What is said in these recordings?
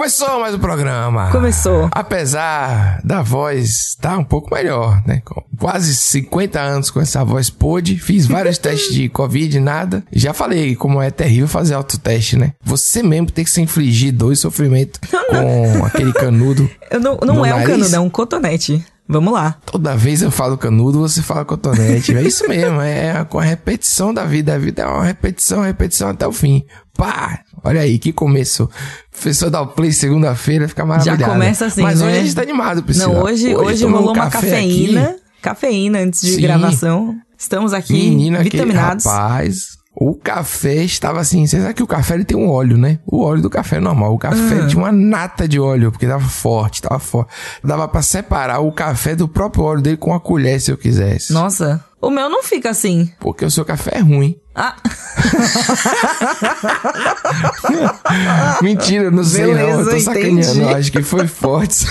Começou mais o programa. Começou. Apesar da voz estar tá um pouco melhor, né? Com quase 50 anos com essa voz pôde, fiz vários testes de Covid nada. Já falei como é terrível fazer autoteste, né? Você mesmo tem que se infligir dois sofrimentos com aquele canudo. Eu não não é nariz. um canudo, é um cotonete. Vamos lá. Toda vez eu falo canudo, você fala cotonete. É isso mesmo, é com a repetição da vida. A vida é uma repetição, repetição até o fim. Pá! Olha aí, que começo. Professor dá o play segunda-feira, fica maravilhoso. Já começa assim, Mas né? hoje a gente tá animado, Priscila. Não, hoje, hoje, hoje rolou uma cafeína. Aqui. Cafeína antes de Sim. gravação. Estamos aqui Menina, vitaminados. Que, rapaz, o café estava assim. Você sabe que o café ele tem um óleo, né? O óleo do café é normal. O café uhum. tinha uma nata de óleo, porque tava forte, tava forte. Dava para separar o café do próprio óleo dele com a colher se eu quisesse. Nossa. O meu não fica assim. Porque o seu café é ruim. Ah. Mentira, não sei Beleza, não. Eu tô sacaneando. Entendi. Eu acho que foi forte.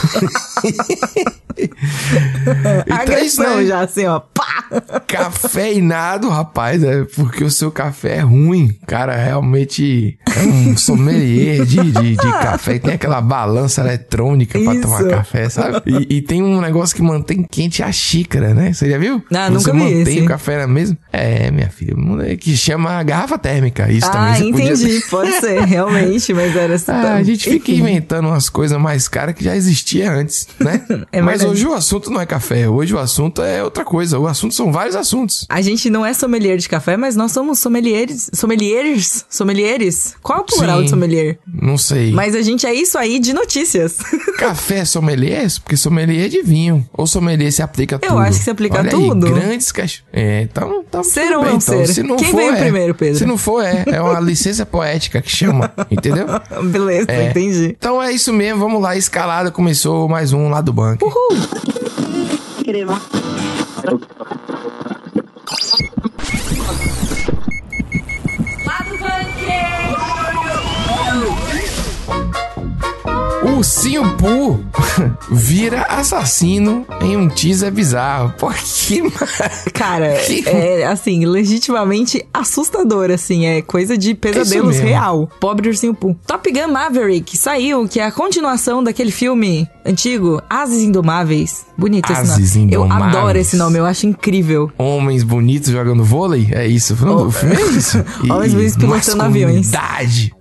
então é isso, né? já assim, ó. Pá! Cafeinado, rapaz, é porque o seu café é ruim. Cara, realmente é um sommelier de, de, de café. Tem aquela balança eletrônica pra tomar café, sabe? E, e, tem um negócio que mantém quente a xícara, né? Você já viu? Ah, Você nunca vi mantém esse. o café na mesma? É, minha filha, que chama garrafa térmica. Isso ah, também entendi. Podia... Pode ser, realmente, mas era assim. Ah, a gente fica inventando umas coisas mais caras que já existia antes, né? é mas hoje o assunto não é café, hoje o assunto é outra coisa. O assunto são vários assuntos. A gente não é sommelier de café, mas nós somos sommeliers. Sommeliers? Sommeliers? Qual é o plural Sim, de sommelier? Não sei. Mas a gente é isso aí de notícias. Café é sommelier? Porque sommelier é de vinho. Ou sommelier se aplica a tudo. Eu acho que se aplica Olha a tudo. Aí, grandes caixões. É, então, então ser ou não então. ser? Se não Quem for, veio é. primeiro, Pedro? Se não for, é. É uma licença poética que chama. Entendeu? Beleza, É. entendi. Então é isso mesmo. Vamos lá. Escalada começou mais um lá do banco. Uhul. Ursinho Poo vira assassino em um teaser bizarro. Por que, mano? Cara, Que- é assim, legitimamente assustador, assim, é coisa de pesadelos real. Pobre ursinho Pooh. Top Gun Maverick saiu, que é a continuação daquele filme antigo, Ases Indomáveis. Bonito Ases esse nome. Eu Indomáveis. adoro esse nome, eu acho incrível. Homens bonitos jogando vôlei? É isso. Oh. o filme é isso. Homens bonitos pilotando aviões.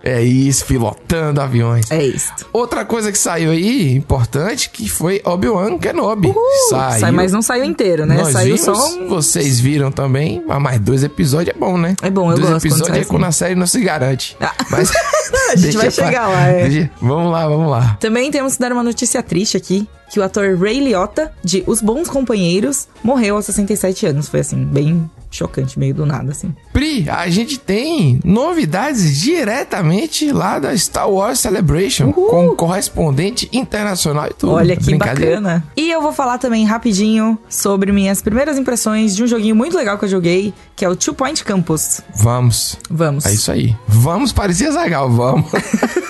É isso, pilotando aviões. É isso. Outra coisa que saiu aí, importante, que foi Obi-Wan Kenobi. Saiu. Sai, mas não saiu inteiro, né? Nós saiu vimos, só um... Vocês viram também, mas mais dois episódios é bom, né? É bom, eu dois gosto quando episódios é quando assim. a série não se garante. Ah. Mas A gente vai pra- chegar lá, é. Vamos lá, vamos lá. Também temos que dar uma notícia triste aqui, que o ator Ray Liotta, de Os Bons Companheiros, morreu aos 67 anos. Foi assim, bem chocante, meio do nada, assim. Pri, a gente tem novidades diretamente lá da Star Wars Celebration, com correspondente internacional e tudo. Olha que bacana. E eu vou falar também rapidinho sobre minhas primeiras impressões de um joguinho muito legal que eu joguei, que é o Two Point Campus. Vamos. Vamos. É isso aí. Vamos, parecia Zagal, vamos.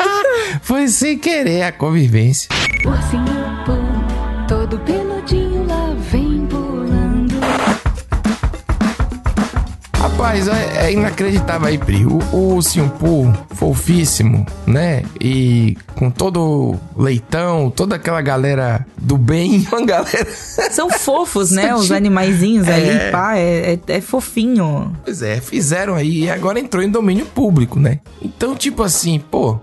Foi sem querer a convivência. Ursinho Pooh, todo peludinho lá vem pulando. Rapaz, é, é inacreditável aí, Pri. O, o Pooh, fofíssimo, né? E com todo o leitão, toda aquela galera do bem, uma galera. São fofos, né? Os animaizinhos é. ali, pá, é, é, é fofinho. Pois é, fizeram aí e agora entrou em domínio público, né? Então, tipo assim, pô,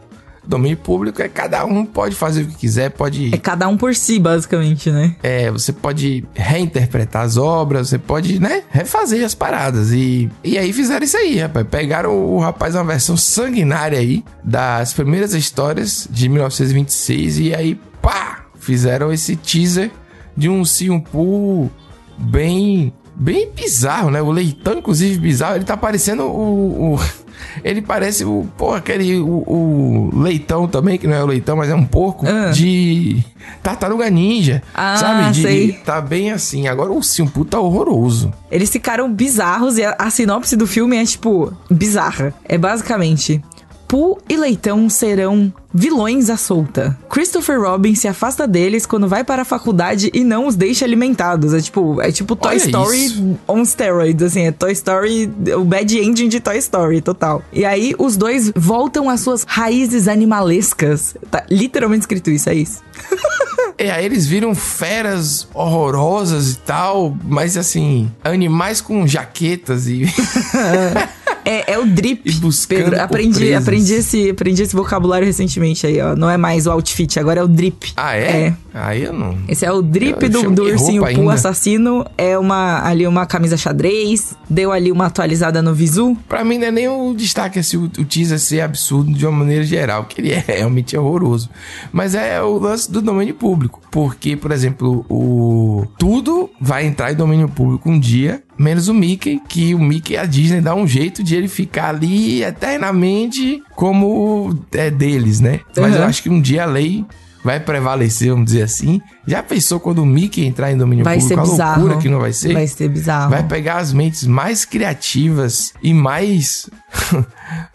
domínio público é cada um pode fazer o que quiser, pode. É cada um por si, basicamente, né? É, você pode reinterpretar as obras, você pode, né, refazer as paradas. E, e aí fizeram isso aí, rapaz. Pegaram o, o rapaz uma versão sanguinária aí das primeiras histórias de 1926 e aí, pá, fizeram esse teaser de um Simpu bem bem bizarro, né? O leitão, inclusive, bizarro. Ele tá parecendo o. o- ele parece o. Pô, aquele. O, o leitão também, que não é o leitão, mas é um porco. Ah. De. Tartaruga Ninja. Ah, sabe? De, sei. Tá bem assim. Agora o Simpu tá horroroso. Eles ficaram bizarros e a, a sinopse do filme é, tipo, bizarra. É basicamente Pooh e Leitão serão vilões à solta. Christopher Robin se afasta deles quando vai para a faculdade e não os deixa alimentados. É tipo, é tipo Toy Olha Story isso. on steroids, assim, é Toy Story, o bad ending de Toy Story, total. E aí os dois voltam às suas raízes animalescas. Tá literalmente escrito isso, é isso. É, aí eles viram feras horrorosas e tal, mas assim, animais com jaquetas e. É, é o drip. Pedro, aprendi, aprendi, esse, aprendi esse vocabulário recentemente aí, ó. Não é mais o outfit, agora é o drip. ah, é? É. Aí eu não. Esse é o drip Eu do, do ursinho ainda. assassino. É uma ali uma camisa xadrez. Deu ali uma atualizada no visu. Pra mim não é nem o destaque assim, o, o teaser ser absurdo de uma maneira geral, que ele é realmente horroroso. Mas é o lance do domínio público. Porque, por exemplo, o. Tudo vai entrar em domínio público um dia, menos o Mickey, que o Mickey a Disney dá um jeito de ele ficar ali eternamente como é deles, né? Mas Uhum. eu acho que um dia a lei. Vai prevalecer, vamos dizer assim. Já pensou quando o Mickey entrar em domínio Vai ser público? a bizarro. loucura que não vai ser? Vai ser bizarro. Vai pegar as mentes mais criativas e mais.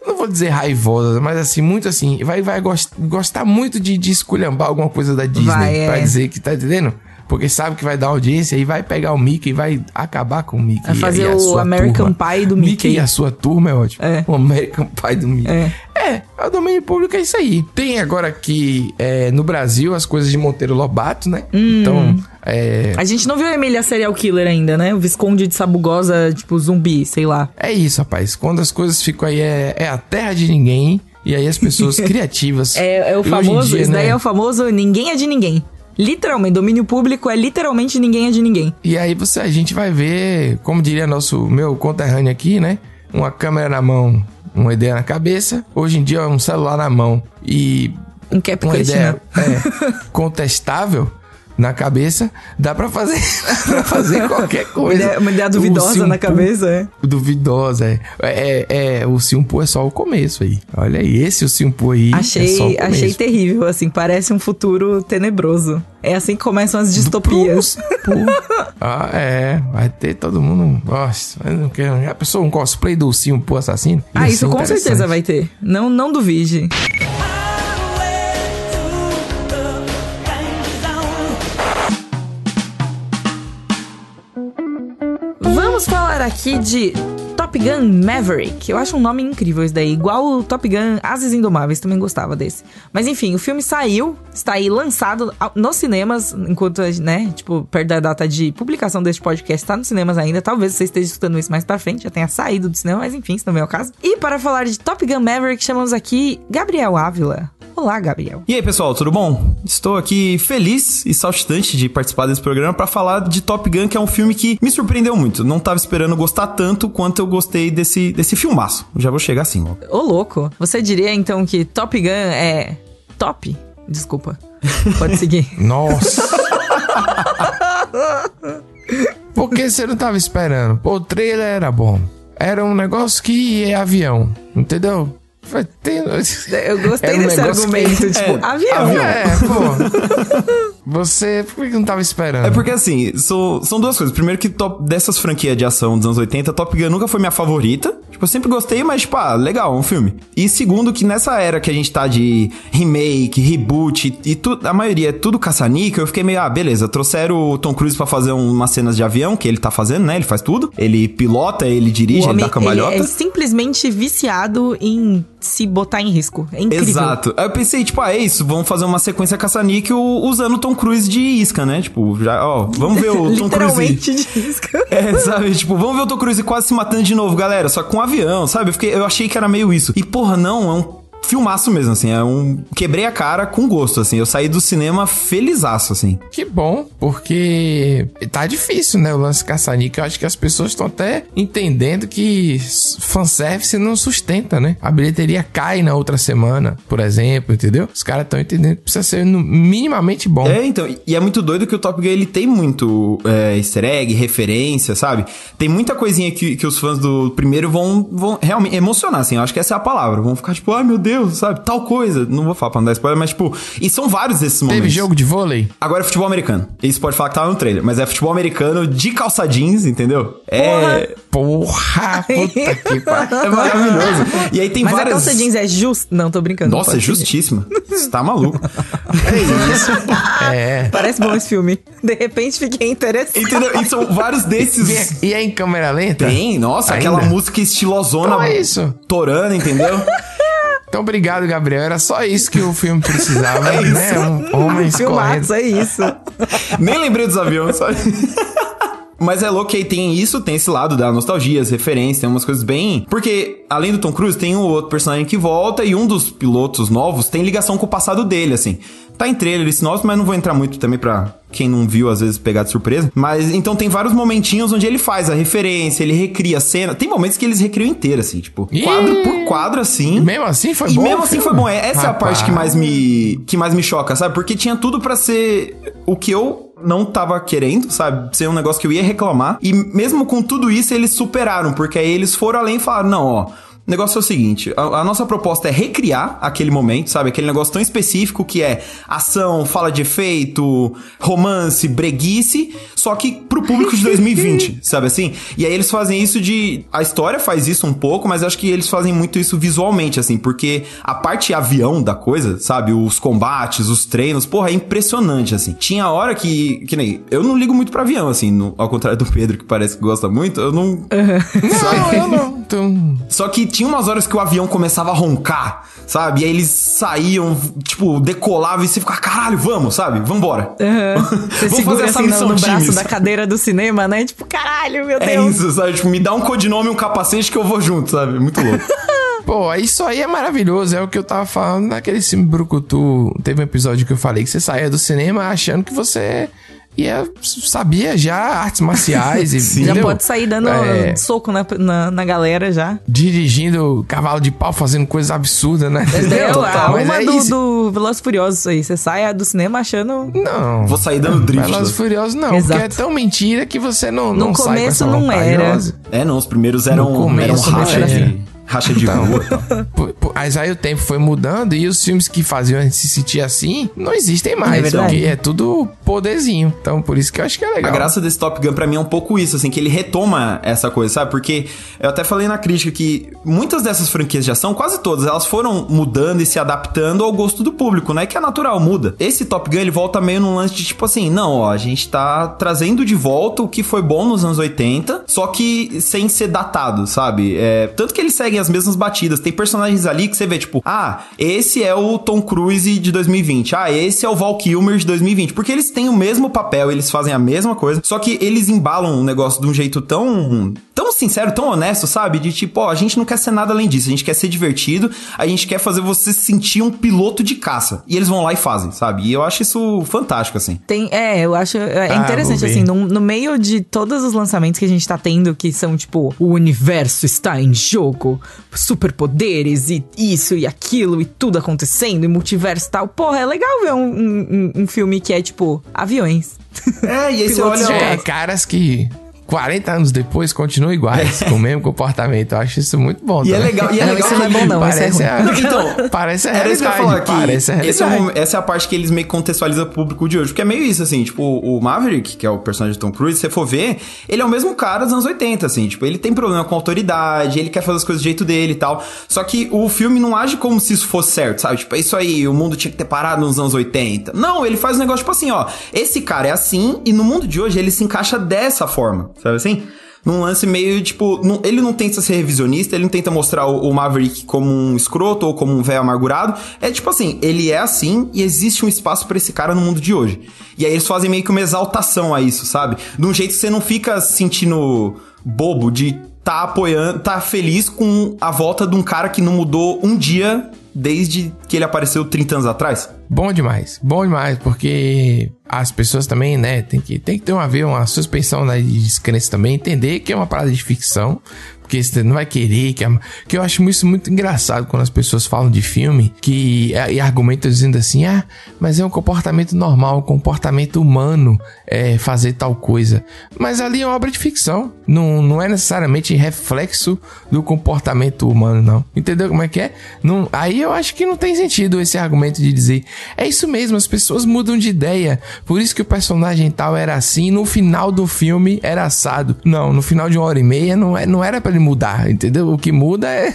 não vou dizer raivosas, mas assim, muito assim. Vai, vai gost- gostar muito de, de esculhambar alguma coisa da Disney Vai, pra é. dizer que tá entendendo? Porque sabe que vai dar audiência e vai pegar o Mickey e vai acabar com o Mickey. Vai fazer a o American turma. Pie do Mickey. e a sua turma é ótimo. É. O American Pie do Mickey. É. É, o domínio público é isso aí. Tem agora aqui é, no Brasil as coisas de Monteiro Lobato, né? Hum. Então, é, A gente não viu a Emília serial killer ainda, né? O Visconde de Sabugosa, tipo, zumbi, sei lá. É isso, rapaz. Quando as coisas ficam aí, é, é a terra de ninguém. E aí as pessoas criativas. É, é o famoso. dia, isso daí né? é o famoso ninguém é de ninguém. Literalmente, domínio público é literalmente ninguém é de ninguém. E aí você, a gente vai ver, como diria nosso meu conterrâneo aqui, né? Uma câmera na mão, uma ideia na cabeça. Hoje em dia é um celular na mão e Um uma CapCut, ideia né? é, contestável na cabeça, dá pra fazer, pra fazer qualquer Uma coisa. ideia, uma ideia duvidosa na cabeça, é. Duvidosa, é. É, é, o Simpu é só o começo aí. Olha aí, esse o Simpu aí é Achei, começo. achei terrível, assim, parece um futuro tenebroso. É assim que começam as distopias. Pô, ah, é. Vai ter todo mundo. Nossa, não quero. Já pensou um cosplay do Simpu assassino? Ah, isso ser com certeza vai ter. Não, não duvide. Aqui de Top Gun Maverick. Eu acho um nome incrível esse daí. Igual o Top Gun Ases Indomáveis, também gostava desse. Mas enfim, o filme saiu, está aí lançado nos cinemas, enquanto, né, tipo, perto da data de publicação deste podcast, está nos cinemas ainda. Talvez você esteja escutando isso mais pra frente, já tenha saído do cinema, mas enfim, isso não é o caso. E para falar de Top Gun Maverick, chamamos aqui Gabriel Ávila. Olá, Gabriel. E aí, pessoal, tudo bom? Estou aqui feliz e saltitante de participar desse programa para falar de Top Gun, que é um filme que me surpreendeu muito. Não tava esperando gostar tanto quanto eu gostei desse, desse filmaço. Já vou chegar assim, ó. Ô, louco. Você diria então que Top Gun é top? Desculpa. Pode seguir. Nossa. Por que você não tava esperando? Pô, o trailer era bom. Era um negócio que é avião, entendeu? Foi- Tem... Eu gostei Era um desse negócio que- argumento, tipo, É, avião. avião. É, pô. Você, por que não tava esperando? É porque assim, são, são duas coisas. Primeiro que top, dessas franquias de ação dos anos 80, Top Gun nunca foi minha favorita. Tipo, eu sempre gostei, mas, tipo, ah, legal, é um filme. E segundo, que nessa era que a gente tá de remake, reboot e, tudo, a maioria é tudo caça-níquel, eu fiquei meio, ah, beleza, trouxeram o Tom Cruise pra fazer um- umas cenas de avião, que ele tá fazendo, né? Ele faz tudo. Ele pilota, ele dirige, O ele homem, dá cambalhota. ele é simplesmente viciado em se botar em risco. É incrível. Exato. Aí eu pensei, tipo, ah, é isso, vamos fazer uma sequência caça-níquel usando o Tom Cruise de isca, né? Tipo, já, ó, vamos ver o Tom Cruise. De risco. É, sabe? Tipo, vamos ver o Tom Cruise quase se matando de novo, galera. Só com um avião, sabe? Eu, fiquei, eu achei que era meio isso. E, porra, não, é um filmaço mesmo, assim. É um. Quebrei a cara com gosto, assim. Eu saí do cinema felizaço, assim. Que bom, porque tá difícil, né? O lance caça-níquel. Eu acho que as pessoas estão até entendendo que fanservice não sustenta, né? A bilheteria cai na outra semana, por exemplo, entendeu? Os caras estão entendendo que precisa ser minimamente bom. É, então, e é muito doido que o Top Gun ele tem muito é, easter egg, referência, sabe? Tem muita coisinha que, que os fãs do primeiro vão, vão realmente emocionar, assim. Eu acho que essa é a palavra. Vão ficar tipo, ai meu Deus, aconteceu, sabe? Tal coisa. Não vou falar pra não dar spoiler, mas tipo, e são vários desses momentos. Teve jogo de vôlei? Agora é futebol americano. Isso pode falar que tava no trailer, mas é futebol americano de calça jeans, entendeu? É. Porra, puta que pariu. É maravilhoso. E aí tem Mas várias. a calça jeans é justa. Não, tô brincando. Nossa, é justíssima. Você tá maluco. É isso. É. Parece bom esse filme. De repente fiquei interessado. Entendeu? E são vários desses. E é em câmera lenta? Tem, nossa, Ainda? aquela música estilosona. Então é isso. Torando, entendeu? Então, obrigado, Gabriel. Era só isso que o filme precisava, É isso. né? Um, homens correndo. Filmaço, é isso. Nem lembrei dos aviões, sabe? Mas é louco que aí tem isso, tem esse lado da nostalgia, as referências, tem umas coisas bem. Porque, além do Tom Cruise, tem um outro personagem que volta e um dos pilotos novos tem ligação com o passado dele, assim. Tá em trailer esse nosso, mas não vou entrar muito também pra quem não viu, às vezes, pegar de surpresa. Mas então tem vários momentinhos onde ele faz a referência, ele recria a cena. Tem momentos que eles recriam inteira, assim, tipo, Ih! quadro por quadro, assim. E mesmo assim foi e bom. mesmo o assim filme? foi bom. É- Essa é a Rapaz. parte que mais me que mais me choca, sabe? Porque tinha tudo pra ser o que eu não tava querendo, sabe? Ser um negócio que eu ia reclamar. E mesmo com tudo isso, eles superaram, porque aí eles foram além e falaram: "Não, ó, o negócio é o seguinte, a, a nossa proposta é recriar aquele momento, sabe? Aquele negócio tão específico que é ação, fala de efeito, romance, breguice, só que pro público de 2020, sabe assim? E aí eles fazem isso de... A história faz isso um pouco, mas acho que eles fazem muito isso visualmente, assim, porque a parte avião da coisa, sabe? Os combates, os treinos, porra, é impressionante, assim. Tinha hora que... Que nem... Eu não ligo muito pra avião, assim, no- ao contrário do Pedro, que parece que gosta muito, eu não... Não, eu não. Então, Só que tinha umas horas que o avião começava a roncar, sabe? E aí eles saíam, tipo, decolavam e você ficava, caralho, vamos, sabe? Vambora. Você Vamos fazer essa assim no, missão no braço times. da cadeira do cinema, né? Tipo, caralho, meu É Deus. isso, sabe? Tipo, me dá um codinome e um capacete que eu vou junto, sabe? Muito louco. Pô, isso aí é maravilhoso. É o que eu tava falando naquele filme Brucutu. Teve um episódio que eu falei que você saía do cinema achando que você ia, sabia já artes marciais e Sim. Já pode sair dando É, soco na, na, na galera já. dirigindo cavalo de pau, fazendo coisas absurdas, né? Entendeu? Total, A mas uma é do, isso. do Velozes e Furiosos isso aí. Você sai do cinema achando... Não. Vou sair dando drift. Velozes e sabe? Furiosos não, Exato. porque é tão mentira que você não, No não sai com começo não era. É, não, os primeiros eram, No começo eram era de, assim. Racha de Então. rua e Mas aí o tempo foi mudando e os filmes que faziam a gente se sentir assim não existem mais. É porque é tudo poderzinho. Então por isso que eu acho que é legal. A graça desse Top Gun pra mim é um pouco isso, assim, que ele retoma essa coisa, sabe? Porque eu até falei na crítica que muitas dessas franquias de ação, quase todas, elas foram mudando e se adaptando ao gosto do público, né? Que é natural, muda. Esse Top Gun, ele volta meio num lance de tipo assim, não, ó, a gente tá trazendo de volta o que foi bom nos anos 80, só que sem ser datado, sabe? É, tanto que eles seguem as mesmas batidas. Tem personagens ali que você vê, tipo, ah, esse é o Tom Cruise de 2020. Ah, esse é o Val Kilmer de 2020. Porque eles têm o mesmo papel, eles fazem a mesma coisa, só que eles embalam o negócio de um jeito tão tão sincero, tão honesto, sabe? De tipo, ó, a gente não quer ser nada além disso, a gente quer ser divertido, a gente quer fazer você se sentir um piloto de caça. E eles vão lá e fazem, sabe? E eu acho isso fantástico, assim. Tem, é, eu acho é Ah, interessante, assim, no, no meio de todos os lançamentos que a gente tá tendo, que são, tipo, o universo está em jogo, superpoderes e isso e aquilo e tudo acontecendo, e multiverso e tal. Porra, é legal ver um, um, um- filme que é, tipo, aviões. É, e aí você olha. de É, caras que 40 anos depois continuam iguais, com o mesmo comportamento. Eu acho isso muito bom. E é também. legal, e é Não, legal isso não é que- bom, não. é Parece, ruim. a, Então, parece a Era isso que eu falar aqui. Parece a Esse é o realidade. momento- essa é a parte que eles meio que contextualizam pro público de hoje. Porque é meio isso, assim, tipo, o Maverick, que é o personagem de Tom Cruise, se você for ver, ele é o mesmo cara dos anos 80, assim, tipo, ele tem problema com a autoridade, ele quer fazer as coisas do jeito dele e tal. Só que o filme não age como se isso fosse certo, sabe? Tipo, é isso aí, o mundo tinha que ter parado nos anos 80. Não, ele faz um negócio tipo assim, ó, esse cara é assim e no mundo de hoje ele se encaixa dessa forma, sabe assim? Num lance meio, tipo, não- ele não tenta ser revisionista, ele não tenta mostrar o, o Maverick como um escroto ou como um velho amargurado. É tipo assim, ele é assim e existe um espaço pra esse cara no mundo de hoje. E aí eles fazem meio que uma exaltação a isso, sabe? De um jeito que você não fica se sentindo bobo de tá apoiando, tá feliz com a volta de um cara que não mudou um dia desde que ele apareceu 30 anos atrás. Bom demais, bom demais, porque as pessoas também, né, tem que, tem que ter uma, ver uma suspensão né, de descrença também, entender que é uma parada de ficção, porque você não vai querer que, que eu acho isso muito engraçado quando as pessoas falam de filme que e argumentam dizendo assim ah mas é um comportamento normal um comportamento humano é, fazer tal coisa. Mas ali é uma obra de ficção não, não é necessariamente reflexo do comportamento humano não. Entendeu como é que é? Não, aí eu acho que não tem sentido esse argumento de dizer é isso mesmo as pessoas mudam de ideia por isso que o personagem tal era assim no final do filme era assado não no final de uma hora e meia não, é, não era para ele mudar, entendeu? O que muda é.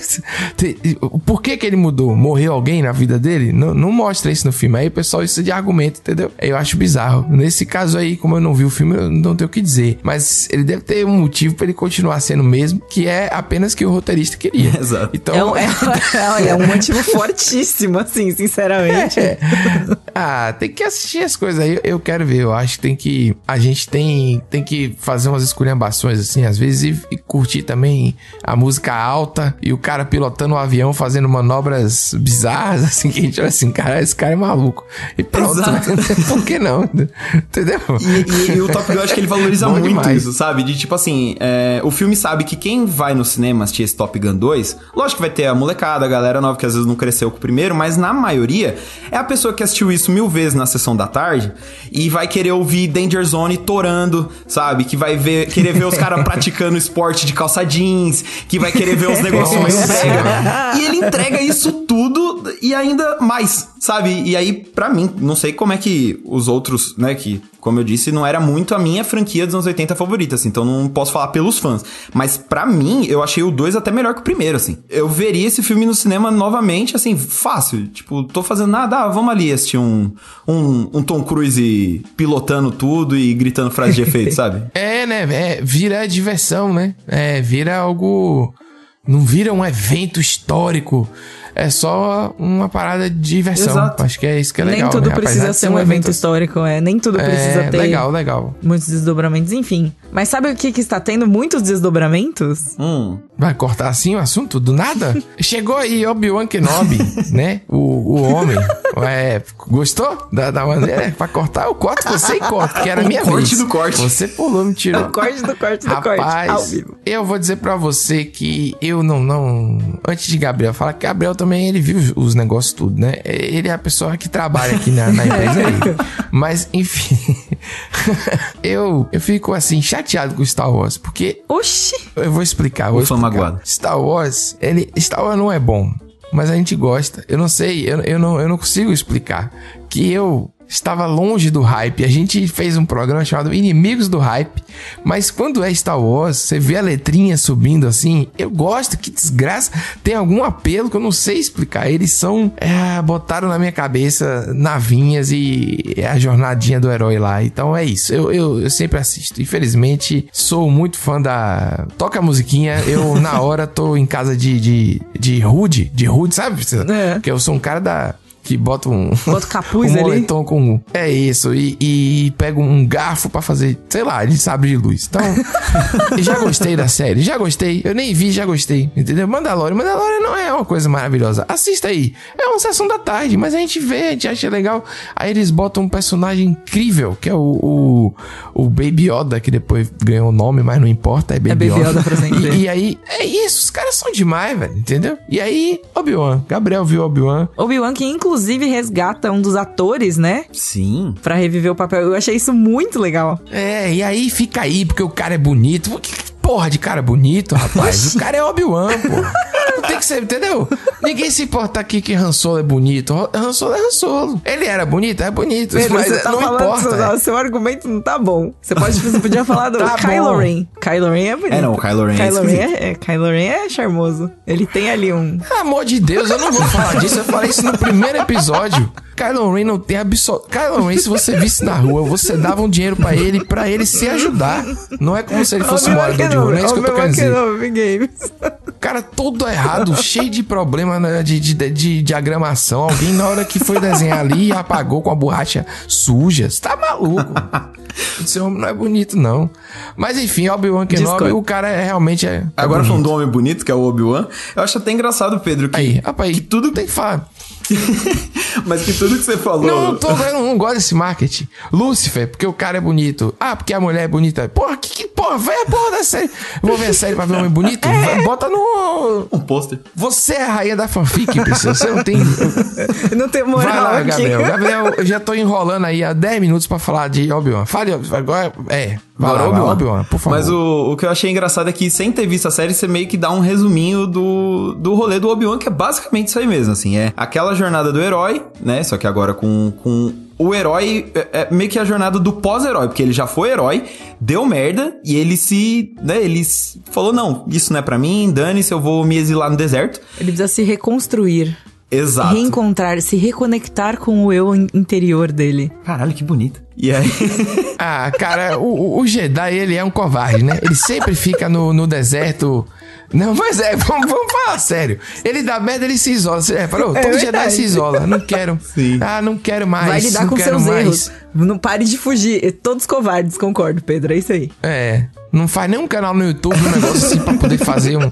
Por que, que ele mudou? Morreu alguém na vida dele? Não, não mostra isso no filme. Aí o pessoal isso de argumento, entendeu? Eu acho bizarro. Nesse caso aí, como eu não vi o filme, eu não tenho o que dizer. Mas ele deve ter um motivo para ele continuar sendo o mesmo, que é apenas que o roteirista queria. Exato. Então, é, um, é, é um motivo fortíssimo, assim, sinceramente. É. Ah, tem que assistir as coisas aí. Eu quero ver. Eu acho que tem que. A gente tem, tem que fazer umas esculhambações, assim, às vezes, e, e curtir também a música alta e o cara pilotando o um avião fazendo manobras bizarras, assim, que a gente olha assim, cara, esse cara é maluco. E pronto, né? por que não? Entendeu? E, e, e, o Top Gun, eu acho que ele valoriza muito demais. isso, sabe? De tipo assim, é, o filme sabe que quem vai no cinema assistir esse Top Gun 2, lógico que vai ter a molecada, a galera nova que às vezes não cresceu com o primeiro, mas na maioria é a pessoa que assistiu isso mil vezes na sessão da tarde e vai querer ouvir Danger Zone torando, sabe? Que vai ver, querer ver os caras praticando esporte de calça jeans, que vai querer ver os negócios mais brega. E ele entrega isso tudo e ainda mais, sabe? E aí, para mim, não sei como é que os outros, né, que, como eu disse, não era muito a minha franquia dos anos 80 favorita, assim, então não posso falar pelos fãs. Mas para mim, eu achei o 2 até melhor que o primeiro, assim. Eu veria esse filme no cinema novamente, assim, fácil. Tipo, tô fazendo nada, ah, vamos ali assistir um, um, um Tom Cruise pilotando tudo e gritando frase de efeito, sabe? É, né? É, vira diversão, né? É, vira algo. Não vira um evento histórico é só uma parada de diversão. Exato. Acho que é isso que é legal. Nem tudo né? precisa ser um evento histórico, é. Nem tudo é, precisa ter. Legal, legal. Muitos desdobramentos, enfim. Mas sabe o que, que está tendo muitos desdobramentos? Hum. Vai cortar assim o assunto? Do nada? Chegou aí Obi-Wan Kenobi, né? O, o homem. É, gostou da, da maneira? É, pra cortar, eu corto você e corto, que era a minha corte vez. do corte. Você pulou, me tirou. O corte do corte do Rapaz, corte. eu vou dizer pra você que eu não, não... Antes de Gabriel falar, que Gabriel também, ele viu os negócios tudo, né? Ele é a pessoa que trabalha aqui na, na empresa aí. Mas, enfim... eu, eu fico, assim, chateado com Star Wars, porque... Oxi! Eu vou explicar, vou explicar. Magoado. Star Wars, ele... Star Wars não é bom mas a gente gosta. Eu não sei, eu, eu, não, eu não consigo explicar. Que eu estava longe do hype. A gente fez um programa chamado Inimigos do Hype, mas quando é Star Wars, você vê a letrinha subindo assim, eu gosto, que desgraça, tem algum apelo que eu não sei explicar. Eles são, é, botaram na minha cabeça navinhas e é a jornadinha do herói lá. Então é isso, eu, eu, eu sempre assisto. Infelizmente, sou muito fã da... Toca a musiquinha, eu na hora tô em casa de, de, de Rude, de Rude, sabe? É. Porque eu sou um cara da que bota um. Bota capuz um ali. com. É isso. E, e pega um garfo para fazer, sei lá, de sabre de luz. Então, já gostei da série. Já gostei. Eu nem vi, já gostei. Entendeu? Mandalorian. Mandalorian não é uma coisa maravilhosa. Assista aí. É uma sessão da tarde, mas a gente vê, a gente acha legal. Aí eles botam um personagem incrível, que é o, o, o Baby Yoda, que depois ganhou o nome, mas não importa. É Baby, é Baby Yoda. Yoda. E, e aí, é isso. Os caras são demais, velho. Entendeu? E aí, Obi-Wan. Gabriel viu Obi-Wan. Obi-Wan que, inclusive, inclusive resgata um dos atores, né? Sim. Pra reviver o papel. Eu achei isso muito legal. É, e aí fica aí, porque o cara é bonito. Que porra de cara bonito, rapaz? o cara é Obi-Wan, pô. Tem que ser, entendeu? Ninguém se importa aqui que Han Solo é bonito. Han Solo é Han Solo. Ele era bonito? É bonito. Pedro, mas você tá não falando importa. Seu, seu argumento não tá bom. Você, pode, você podia falar do tá Kylo bom. Ren. Kylo Ren é bonito. É, não, o Kylo Ren Kylo é Ren é, é, Kylo Ren é charmoso. Ele tem ali um... Amor de Deus, eu não vou falar disso. Eu falei isso no primeiro episódio. Kylo Ren não tem absoluto. Kylo Ren, se você visse na rua, você dava um dinheiro pra ele, pra ele se ajudar. Não é como se ele fosse um morador de rua, não é isso que eu tô querendo dizer. Cara, todo errado, cheio de problema né, de, de, de, de diagramação. Alguém, na hora que foi desenhar ali, apagou com a borracha suja. Você tá maluco. Esse homem não é bonito, não. Mas enfim, Obi-Wan Kenobi, o cara é, realmente é. Agora falando do homem bonito, que é o Obi-Wan, eu acho até engraçado, Pedro, que, aí, rapaz, que tudo tem que falar. Mas que tudo que você falou. Não, não tô, eu não, gosto desse marketing. Lúcifer, porque o cara é bonito. Ah, porque a mulher é bonita. Porra, que, que porra, vai a porra da série. Vou ver a série pra ver um homem bonito? Vai, Bota no. Um pôster. Você é a rainha da fanfic, Priscila. Você não tem. Não tem Vai moral lá, aqui. Gabriel. Gabriel, eu já tô enrolando aí há 10 minutos pra falar de Obi-Wan. Fale, agora. É. Vai lá, vai, Obi-Wan, por favor. Mas o, o que eu achei engraçado é que, sem ter visto a série, você meio que dá um resuminho do, do rolê do Obi-Wan, que é basicamente isso aí mesmo, assim. É aquela jornada do herói, né? Só que agora com, com o herói, é, é meio que a jornada do pós-herói, porque ele já foi herói, deu merda, e ele se, né, ele falou, não, isso não é pra mim, dane-se, eu vou me exilar no deserto. Ele precisa se reconstruir. Exato. Reencontrar, se reconectar com o eu in- interior dele. Caralho, que bonito. E aí... Ah, cara, o, o- Jedi, ele é um covarde, né? Ele sempre fica no, no deserto. Não, mas é, vamos, vamos falar sério. Ele dá merda, ele se isola. Você reparou? Todo Jedi se isola. Não quero. Sim. Ah, não quero mais. Vai lidar não com quero seus mais. erros. Não pare de fugir. Todos covardes, concordo, Pedro. É isso aí. É. Não faz nem um canal no YouTube, um negócio assim, pra poder fazer um,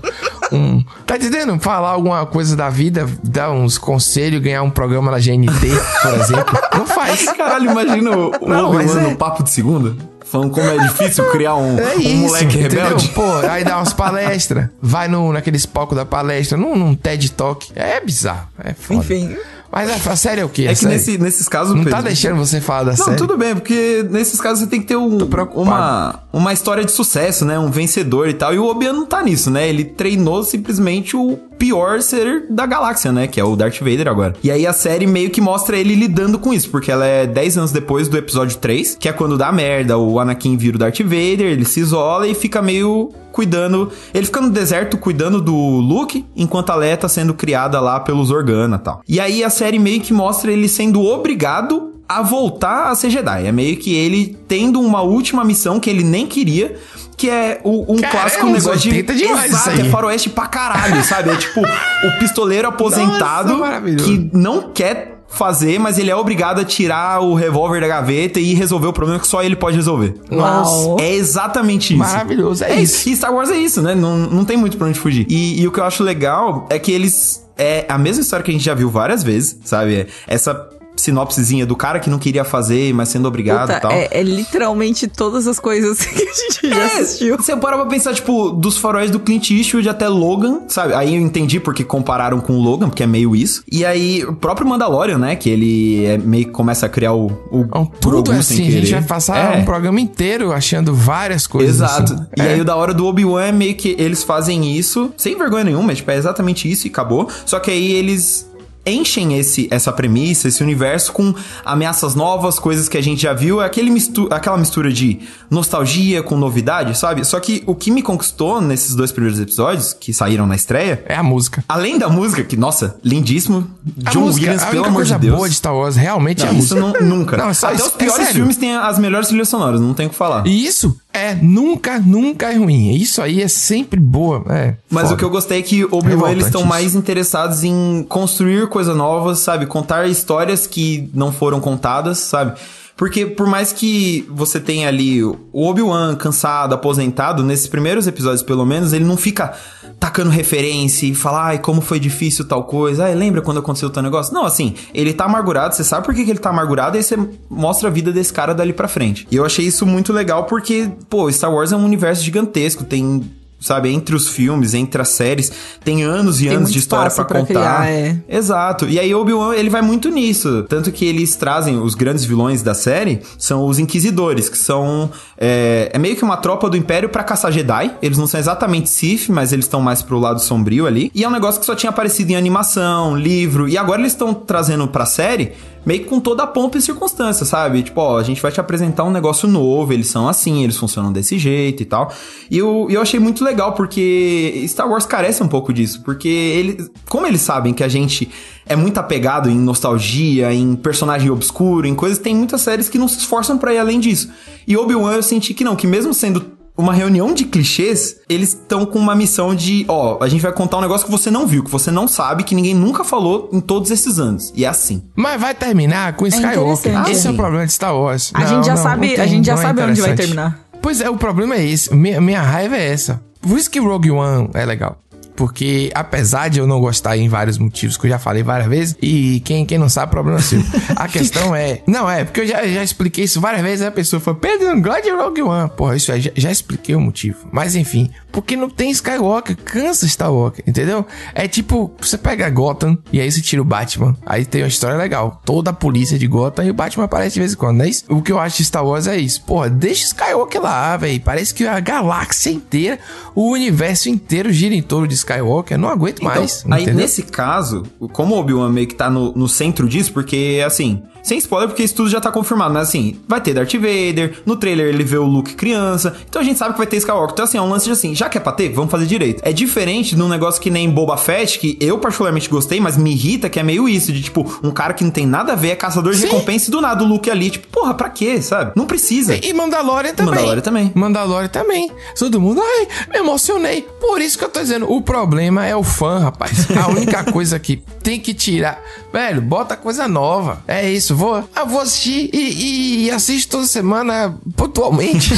um. Tá entendendo? Falar alguma coisa da vida, dar uns conselhos, ganhar um programa na GNT, por exemplo. Não faz. Caralho, imagina o, o Não, mas Obi-Wan é. no papo de segunda. Falando como é difícil criar um, É um isso, moleque entendeu? rebelde. Pô, aí dá umas palestras, vai no, naqueles palcos da palestra, num, num TED Talk. É bizarro, é foda. Enfim. Mas a, série é o quê? É que nesse, nesses casos, Não tá Pedro, deixando você falar da Não, série. tudo bem, porque nesses casos você tem que ter um, uma, uma história de sucesso, né? Um vencedor e tal. E o Obi-Wan não tá nisso, né? Ele treinou simplesmente o pior ser da galáxia, né? Que é o Darth Vader agora. E aí a série meio que mostra ele lidando com isso, porque ela é 10 anos depois do episódio 3, que é quando dá merda, o Anakin vira o Darth Vader, ele se isola e fica meio cuidando. Ele fica no deserto cuidando do Luke, enquanto a Leia tá sendo criada lá pelos Organa e tal. E aí a série meio que mostra ele sendo obrigado a voltar a ser Jedi. É meio que ele tendo uma última missão que ele nem queria. Que é o- um Cara, clássico é negócio 80 de. demais Exato, isso aí. é faroeste pra caralho, sabe? É tipo o pistoleiro aposentado Nossa, que não quer fazer, mas ele é obrigado a tirar o revólver da gaveta e resolver o problema que só ele pode resolver. Uau. É exatamente isso. Maravilhoso, é isso. E Star Wars é isso, né? Não, não tem muito pra onde fugir. E, e o que eu acho legal é que eles. É a mesma história que a gente já viu várias vezes, sabe? Essa sinopsezinha do cara que não queria fazer, mas sendo obrigado Puta, e tal. é, é literalmente todas as coisas que a gente já assistiu. É, Você para pra pensar, tipo, dos faróis do Clint Eastwood até Logan, sabe? Aí eu entendi porque compararam com o Logan, porque é meio isso. E aí, o próprio Mandalorian, né? Que ele é meio que começa a criar o, o Então, tudo é sem assim, a gente vai passar É. um programa inteiro achando várias coisas. Exato. assim. E É. aí o da hora do Obi-Wan é meio que eles fazem isso sem vergonha nenhuma, tipo, é exatamente isso e acabou. Só que aí eles enchem esse, essa premissa, esse universo com ameaças novas, coisas que a gente já viu, é aquele mistu aquela mistura de nostalgia com novidade, sabe? Só que o que me conquistou nesses dois primeiros episódios, que saíram na estreia, É a música. além da música, que, nossa, lindíssimo, A John música, Williams, a pelo amor coisa de Deus. boa de Star Wars realmente é a Não, isso música. não, nunca. Não, é só Até isso- os é piores sério. filmes têm as melhores trilhas sonoras, não tem o que falar. E isso é nunca, nunca é ruim. Isso aí é sempre boa. É, Mas foda. o que eu gostei é que Obi-Wan eles estão mais interessados em construir coisas novas, sabe? Contar histórias que não foram contadas, sabe? Porque por mais que você tenha ali o Obi-Wan cansado, aposentado, nesses primeiros episódios pelo menos, ele não fica tacando referência e falar, ai, como foi difícil tal coisa, ai, lembra quando aconteceu tal negócio? Não, assim, ele tá amargurado, você sabe por que, que ele tá amargurado, aí você mostra a vida desse cara dali pra frente. E eu achei isso muito legal porque, pô, Star Wars é um universo gigantesco, tem sabe, entre os filmes, entre as séries, tem anos e Tem anos de história pra contar. criar, é. Exato. E aí Obi-Wan, ele vai muito nisso. Tanto que eles trazem os grandes vilões da série, são os Inquisidores, que são... É, é meio que uma tropa do Império pra caçar Jedi. Eles não são exatamente Sith, mas eles estão mais pro lado sombrio ali. E é um negócio que só tinha aparecido em animação, livro, e agora eles estão trazendo pra série meio que com toda a pompa e circunstância, sabe? Tipo, ó, a gente vai te apresentar um negócio novo, eles são assim, eles funcionam desse jeito e tal. E eu, eu achei muito legal, porque Star Wars carece um pouco disso, porque eles, como eles sabem que a gente é muito apegado em nostalgia, em personagem obscuro, em coisas, tem muitas séries que não se esforçam pra ir além disso. E Obi-Wan eu senti que não, que mesmo sendo uma reunião de clichês, eles estão com uma missão de, ó, a gente vai contar um negócio que você não viu, que você não sabe, que ninguém nunca falou em todos esses anos. E é assim. Mas vai terminar com Skywalker. interessante. Esse é o problema de Star Wars. A Não, gente já não, sabe, não tem- a gente já não é sabe onde vai terminar. Pois é, o problema é esse. Minha, minha raiva é essa. Por isso que Rogue One é legal. Porque apesar de eu não gostar em vários motivos, que eu já falei várias vezes, e quem, quem não sabe, problema é seu. A questão é. Não, é, porque eu já, já expliquei isso várias vezes, a pessoa falou, Pedro, não gosta de Rogue One. Porra, isso aí, já, já expliquei o motivo. Mas enfim, porque não tem Skywalker, cansa Star entendeu? É tipo, você pega Gotham e aí você tira o Batman. Aí tem uma história legal. Toda a polícia de Gotham e o Batman aparece de vez em quando, não é isso? O que eu acho de Star Wars é isso. Porra, deixa Skywalker lá, velho. Parece que a galáxia inteira, o universo inteiro gira em torno de Skywalker. Não aguento Então, mais. aí entendeu? nesse caso, como o Obi-Wan meio que tá no, no centro disso, porque assim, sem spoiler, porque isso tudo já tá confirmado, mas assim, vai ter Darth Vader, no trailer ele vê o Luke criança, então a gente sabe que vai ter Skywalker. Então assim, é um lance de assim, já que é pra ter, vamos fazer direito. É diferente de um negócio que nem Boba Fett, que eu particularmente gostei, mas me irrita, que é meio isso, de tipo, um cara que não tem nada a ver, é caçador de Sim. recompensa e do nada o Luke ali, tipo, porra, pra quê, sabe? Não precisa. E Mandalorian também. Mandalorian também. Mandalorian também. Todo mundo, ai, me emocionei. Por isso que eu tô dizendo, o problema é o fã, rapaz. A única coisa que tem que tirar. Velho, bota coisa nova. É isso, vou, ah, vou assistir e, e, e assisto toda semana pontualmente.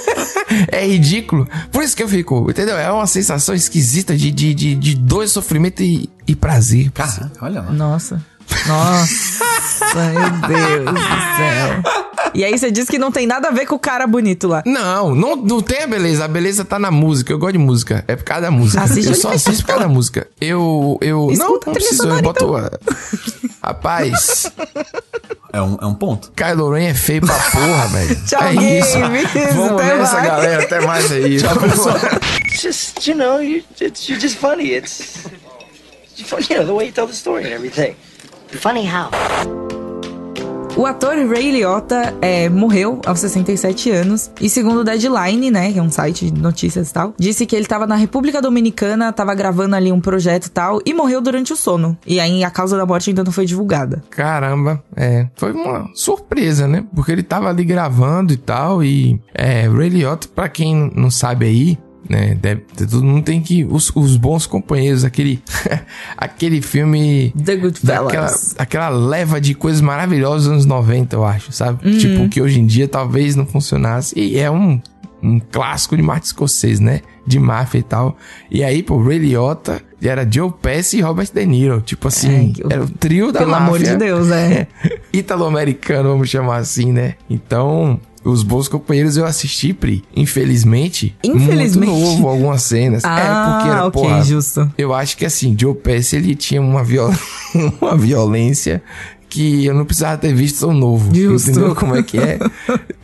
é ridículo. Por isso que eu fico, entendeu? É uma sensação esquisita de, de, de, de dor, sofrimento e, e prazer. Cara, olha lá. Nossa. Nossa, meu Deus do céu. E aí você diz que não tem nada a ver com o cara bonito lá. Não, não, não tem a beleza. A beleza tá na música. Eu gosto de música. É por causa da música. Assiste eu só assisto por causa da música. Eu. eu não, Escuta não preciso. Eu boto. a- Rapaz, É um, é um ponto. Kylo Ren é feio pra porra, velho. Tchau, é isso. games. Vamos Até nessa, mais. galera. Até mais aí. Tchau, pessoal. It's just, you know, you, it's, you're just funny. It's, you know, the way you tell the story and everything. Funny how? O ator Ray Liotta é, morreu aos 67 anos e segundo Deadline, né, que é um site de notícias e tal, disse que ele tava na República Dominicana, tava gravando ali um projeto e tal e morreu durante o sono. E aí a causa da morte ainda não foi divulgada. Caramba, é. Foi uma surpresa, né? Porque ele tava ali gravando e tal. E é, Ray Liotta, pra quem não sabe aí, né? Deve, todo mundo tem que. Os, os bons companheiros, aquele. aquele filme. The Goodfellas. Daquela, aquela leva de coisas maravilhosas dos anos 90, eu acho, sabe? Tipo, que hoje em dia talvez não funcionasse. E é um, um clássico de Martin Scorsese, né? De máfia e tal. E aí, pô, Ray Liotta era Joe Pesci e Robert De Niro. Tipo assim, É, que- era o trio da Pelo máfia. amor de Deus, é. Italo-americano, vamos chamar assim, né? Então, os bons companheiros eu assisti, Pri. Infelizmente. Infelizmente. Muito novo algumas cenas. Ah, é, porque era, ok, porra, justo. Eu acho que assim, Joe Pesci, ele tinha uma, viol... uma violência que eu não precisava ter visto tão novo. Justo. Entendeu como é que é?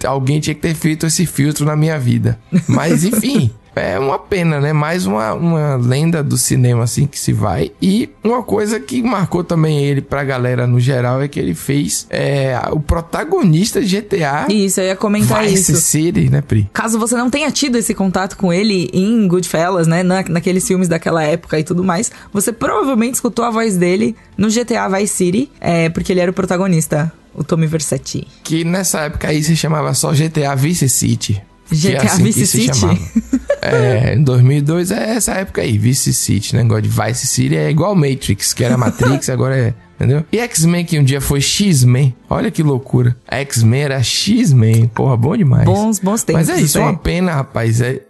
Alguém tinha que ter feito esse filtro na minha vida. Mas, enfim... É uma pena, né? Mais uma, uma lenda do cinema, assim, que se vai. E uma coisa que marcou também ele pra galera no geral é que ele fez é, o protagonista de GTA Isso, eu ia comentar Vice isso. City, né, Pri? Caso você não tenha tido esse contato com ele em Goodfellas, né, na, naqueles filmes daquela época e tudo mais, você provavelmente escutou a voz dele no GTA Vice City, é, porque ele era o protagonista, o Tommy Vercetti. Que nessa época aí se chamava só GTA Vice City. Que é GTA assim Vice City? É, em 2002 é essa época aí, Vice City, né? Negócio de Vice City é igual Matrix, que era Matrix, agora é. Entendeu? E X-Men, que um dia foi X-Men. Olha que loucura. X-Men era X-Men. Porra, bom demais. Bons, bons tempos. Mas é isso, né? uma pena, rapaz. É...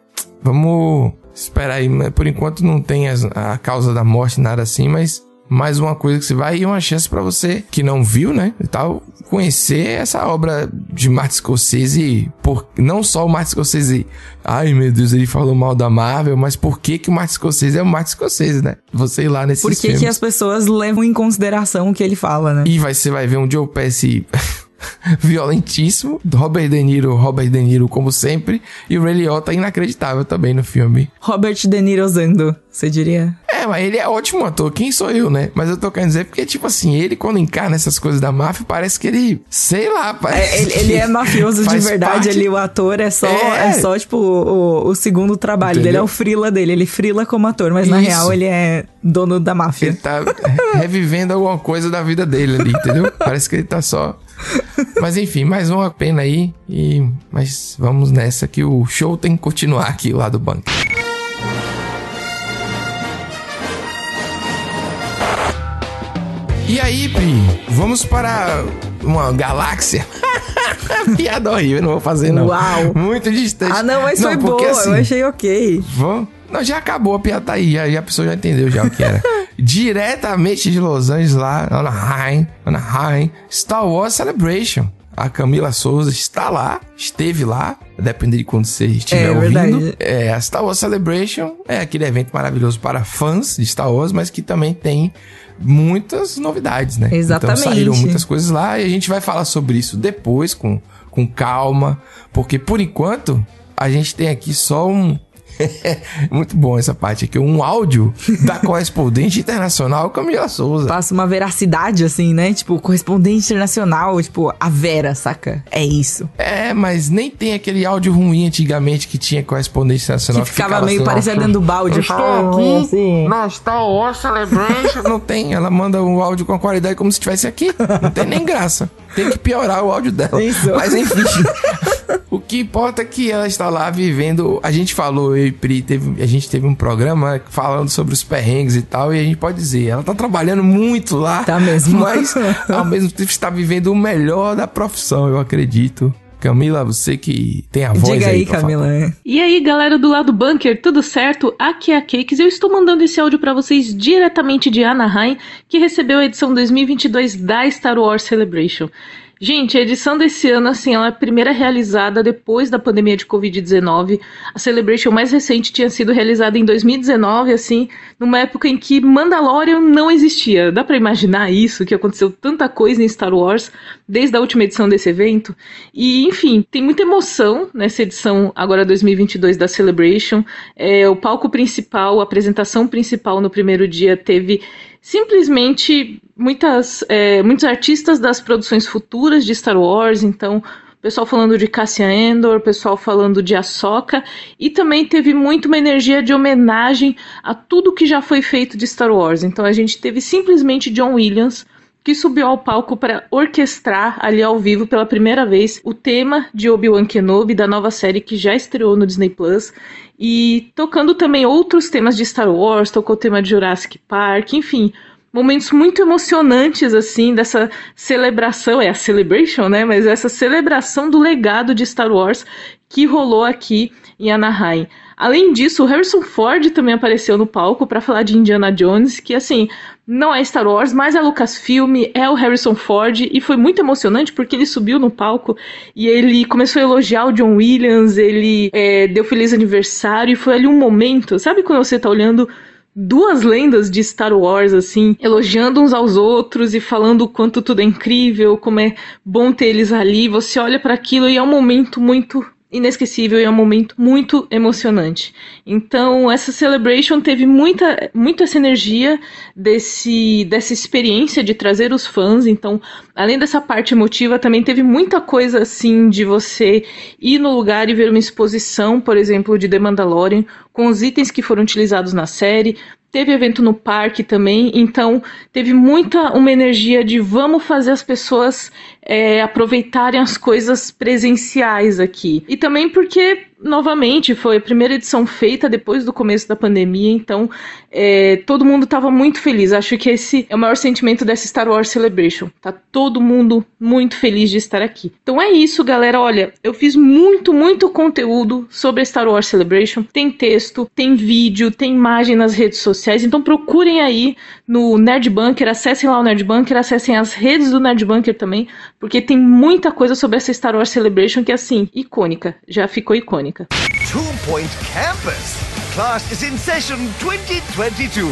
Vamos esperar aí. Por enquanto não tem as- a causa da morte, nada assim, mas mais uma coisa que você vai e uma chance pra você que não viu, né? E tal, conhecer essa obra de Martin Scorsese. Por, não só o Martin Scorsese. Ai, meu Deus, ele falou mal da Marvel, mas por que, que o Martin Scorsese é o Martin Scorsese, né? Você ir lá nesses Por que, filmes. que as pessoas levam em consideração o que ele fala, né? E vai, você vai ver um Joe Pesci violentíssimo, Robert De Niro, Robert De Niro como sempre, e o Ray Liotta inacreditável também no filme. Robert De Niro usando, você diria? É, mas ele é ótimo ator, quem sou eu, né? Mas eu tô querendo dizer porque, tipo assim, ele quando encarna essas coisas da máfia, parece que ele, sei lá, parece É, ele, que ele é mafioso de verdade parte- ali, o ator é só, É. é. só tipo, o, o segundo trabalho dele, Entendeu? é o frila dele, ele frila como ator, mas na Isso. real ele é dono da máfia. Ele tá revivendo alguma coisa da vida dele ali, entendeu? Parece que ele tá só. Mas enfim, mais uma pena aí. E... Mas vamos nessa que o show tem que continuar aqui lá do banco. E aí, Pri, vamos para uma galáxia Piada horrível, não vou fazer não. Uau. Muito distante. Ah, não, mas foi porque, boa, assim, eu achei ok. Vamos? Não, já acabou a piada tá aí, já, já a pessoa já entendeu já o que era. Diretamente de Los Angeles lá, Anaheim, Anaheim, Star Wars Celebration. A Camila Souza está lá, esteve lá, depende de quando você estiver É, ouvindo. verdade. É, a Star Wars Celebration é aquele evento maravilhoso para fãs de Star Wars, mas que também tem muitas novidades, né? Exatamente. Então saíram muitas coisas lá e a gente vai falar sobre isso depois, com, com calma, porque por enquanto a gente tem aqui só um. Muito bom essa parte aqui, um áudio da correspondente internacional Camila Souza. Passa uma veracidade, assim, né? Tipo, correspondente internacional, tipo, a Vera, saca? É isso. É, mas nem tem aquele áudio ruim antigamente que tinha correspondente internacional. Que ficava meio assim, parecendo dentro do balde. Estou Ah, aqui assim. Wars Celebration. Não tem, ela manda um áudio com a qualidade como se estivesse aqui. Não tem nem graça. Tem que piorar o áudio dela. Isso. Mas enfim. O que importa é que ela está lá vivendo. A gente falou, eu e Pri, teve, a gente teve um programa falando sobre os perrengues e tal, e a gente pode dizer, ela tá trabalhando muito lá. Tá mesmo. Mas ao mesmo tempo está vivendo o melhor da profissão, eu acredito. Camila, você que tem a voz Diga aí, pra Camila. é. E aí, galera do lado bunker, tudo certo? Aqui é a Cakes. Eu estou mandando esse áudio para vocês diretamente de Anaheim, que recebeu a edição 2022 da Star Wars Celebration. Gente, a edição desse ano, assim, ela é a primeira realizada depois da pandemia de Covid-19. A Celebration mais recente tinha sido realizada em 2019, assim, numa época em que Mandalorian não existia. Dá pra imaginar isso, que aconteceu tanta coisa em Star Wars desde a última edição desse evento? E, enfim, tem muita emoção nessa edição agora 2022 da Celebration. É, o palco principal, a apresentação principal no primeiro dia teve simplesmente muitas, é, muitos artistas das produções futuras de Star Wars, então pessoal falando de Cassian Endor, pessoal falando de Ahsoka, e também teve muito uma energia de homenagem a tudo que já foi feito de Star Wars. Então a gente teve simplesmente John Williams que subiu ao palco para orquestrar ali ao vivo pela primeira vez o tema de Obi-Wan Kenobi da nova série que já estreou no Disney Plus e tocando também outros temas de Star Wars, tocou o tema de Jurassic Park, enfim, momentos muito emocionantes assim dessa celebração, é a celebration, né, mas essa celebração do legado de Star Wars que rolou aqui em Anaheim. Além disso, o Harrison Ford também apareceu no palco para falar de Indiana Jones, que assim, não é Star Wars, mas é Lucasfilm, é o Harrison Ford, e foi muito emocionante porque ele subiu no palco e ele começou a elogiar o John Williams, ele é, deu feliz aniversário, e foi ali um momento, sabe quando você tá olhando duas lendas de Star Wars, assim, elogiando uns aos outros e falando o quanto tudo é incrível, como é bom ter eles ali. Você olha para aquilo e é um momento muito inesquecível e é um momento muito emocionante. Então, essa celebration teve muita, muito essa energia desse, dessa experiência de trazer os fãs. Então, além dessa parte emotiva, também teve muita coisa assim de você ir no lugar e ver uma exposição, por exemplo, de The Mandalorian, com os itens que foram utilizados na série. Teve evento no parque também, então teve muita uma energia de vamos fazer as pessoas é, aproveitarem as coisas presenciais aqui. E também porque, novamente, foi a primeira edição feita depois do começo da pandemia, então é, todo mundo estava muito feliz. Acho que esse é o maior sentimento dessa Star Wars Celebration. Tá todo mundo muito feliz de estar aqui. Então é isso, galera. Olha, eu fiz muito, muito conteúdo sobre a Star Wars Celebration. Tem texto, tem vídeo, tem imagem nas redes sociais. Então procurem aí no Nerd Bunker, acessem lá o Nerd Bunker, acessem as redes do Nerd Bunker também, porque tem muita coisa sobre essa Star Wars Celebration que é assim, icônica, já ficou icônica. Two Point Campus. Class is in session 2022.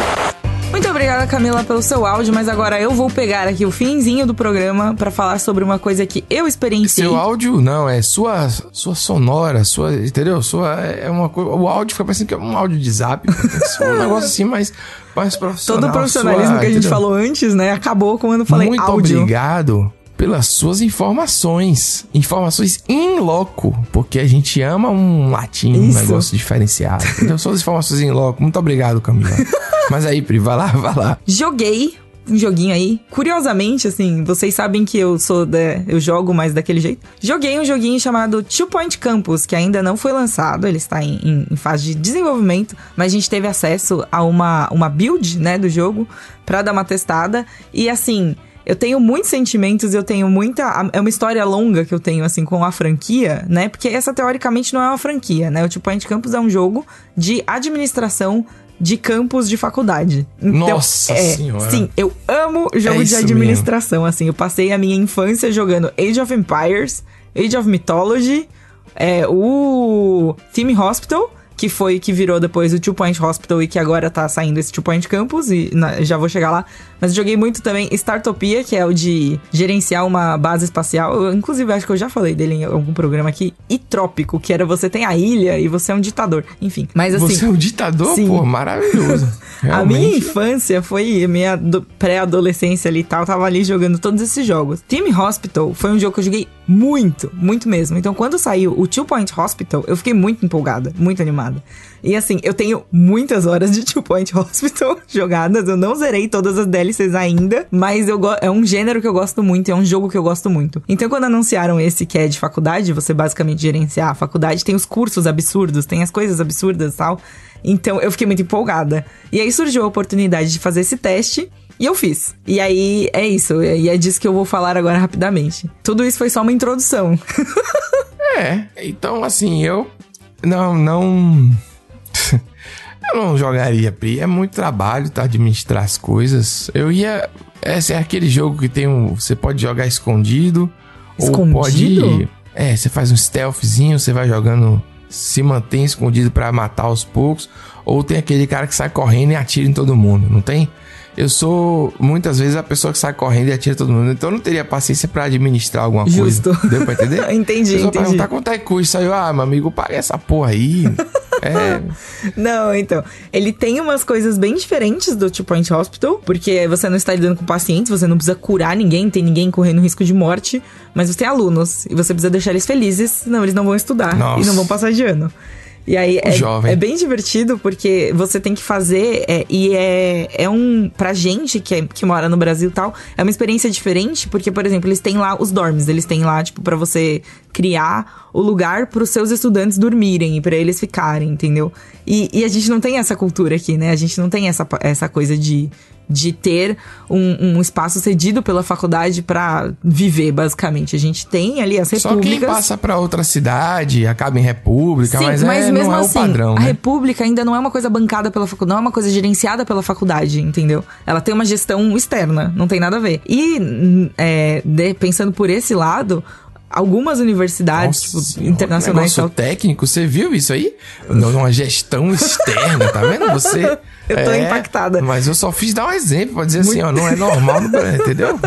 Muito obrigada, Camila, pelo seu áudio, mas agora eu vou pegar aqui o finzinho do programa para falar sobre uma coisa que eu experienciei. Seu áudio, não, é sua, sua sonora, sua, entendeu? Sua, é uma coisa, o áudio fica parecendo que é um áudio de zap, é um negócio assim, mais, mais profissional. Todo o profissionalismo sua, que a gente entendeu? falou antes, né, acabou quando eu falei Muito áudio. obrigado pelas suas informações. Informações in loco, porque a gente ama um latim, um Isso. negócio diferenciado. Entendeu? Suas informações in loco. Muito obrigado, Camila. Mas aí, Pri, vai lá, vai lá. Joguei um joguinho aí. Curiosamente, assim, vocês sabem que eu sou da, eu jogo mais daquele jeito. Joguei um joguinho chamado Two Point Campus, que ainda não foi lançado, ele está em, em- em fase de desenvolvimento, mas a gente teve acesso a uma, uma build, né, do jogo pra dar uma testada. E assim, eu tenho muitos sentimentos, eu tenho muita. É uma história longa que eu tenho, assim, com a franquia, né? Porque essa teoricamente não é uma franquia, né? O Two Point Campus é um jogo de administração de campus de faculdade. Então, Nossa é, Senhora. Sim, eu amo jogo É de administração, assim. Eu passei a minha infância jogando Age of Empires, Age of Mythology, é, o Theme Hospital, que foi que virou depois o Two Point Hospital e que agora tá saindo esse Two Point Campus, e na- já vou chegar lá. Mas joguei muito também Startopia, que é o de gerenciar uma base espacial. Eu, inclusive, acho que eu já falei dele em algum programa aqui. E Trópico, que era você tem a ilha e você é um ditador. Enfim, mas assim... Você é um ditador, sim. pô, maravilhoso. A minha infância foi minha do- pré-adolescência ali e tal, eu tava ali jogando todos esses jogos. Team Hospital foi um jogo que eu joguei muito, muito mesmo. Então, quando saiu o Two Point Hospital, eu fiquei muito empolgada, muito animada. E assim, eu tenho muitas horas de Two Point Hospital jogadas. Eu não zerei todas as DLCs ainda, mas eu é um gênero que eu gosto muito, é um jogo que eu gosto muito. Então, quando anunciaram esse que é de faculdade, você basicamente gerenciar a faculdade, tem os cursos absurdos, tem as coisas absurdas e tal. Então eu fiquei muito empolgada. E aí surgiu a oportunidade de fazer esse teste. E eu fiz. E aí é isso. E é disso que eu vou falar agora rapidamente. Tudo isso foi só uma introdução. É, então assim, eu não, não. Eu não jogaria Pri, é muito trabalho, tá? Administrar as coisas. Eu ia. Esse é aquele jogo que tem um. Você pode jogar escondido. Ou Escondido? pode. É, você faz um stealthzinho, você vai jogando. Se mantém escondido pra matar aos poucos. Ou tem aquele cara que sai correndo e atira em todo mundo, não tem? Eu sou muitas vezes a pessoa que sai correndo e atira todo mundo. Então eu não teria paciência pra administrar alguma Justo. coisa. Deu pra entender? Entendi, Eu só entendi. perguntar quanto é que custa. Aí eu, ah, meu amigo, paga essa porra aí. é. Não, então. Ele tem umas coisas bem diferentes do Two Point Hospital, porque você não está lidando com pacientes, você não precisa curar ninguém, tem ninguém correndo risco de morte, mas você tem alunos e você precisa deixar eles felizes, senão eles não vão estudar Nossa. e não vão passar de ano. E aí é, jovem. é bem divertido porque você tem que fazer é, e é, é um pra gente que, é- que mora no Brasil e tal, é uma experiência diferente porque, por exemplo, eles têm lá os dorms, eles têm lá tipo pra você criar o lugar pros seus estudantes dormirem e pra eles ficarem, entendeu? E, e a gente não tem essa cultura aqui, né? A gente não tem essa, essa coisa de de ter um, um espaço cedido pela faculdade pra viver, basicamente. A gente tem ali as Só quem repúblicas. passa pra outra cidade, acaba em república, Sim, mas, mas, é, mesmo não é assim, o padrão, a né? República ainda não é uma coisa bancada pela faculdade, não é uma coisa gerenciada pela faculdade, entendeu? Ela tem uma gestão externa, não tem nada a ver. E, hum, é, de- pensando por esse lado, algumas universidades, Nossa tipo, internacionais negócio tal. técnico, você viu isso aí? Uma gestão externa, tá vendo? Você. Eu tô impactada. Mas eu só fiz dar um exemplo pra dizer assim, ó, não é normal no Brasil, entendeu?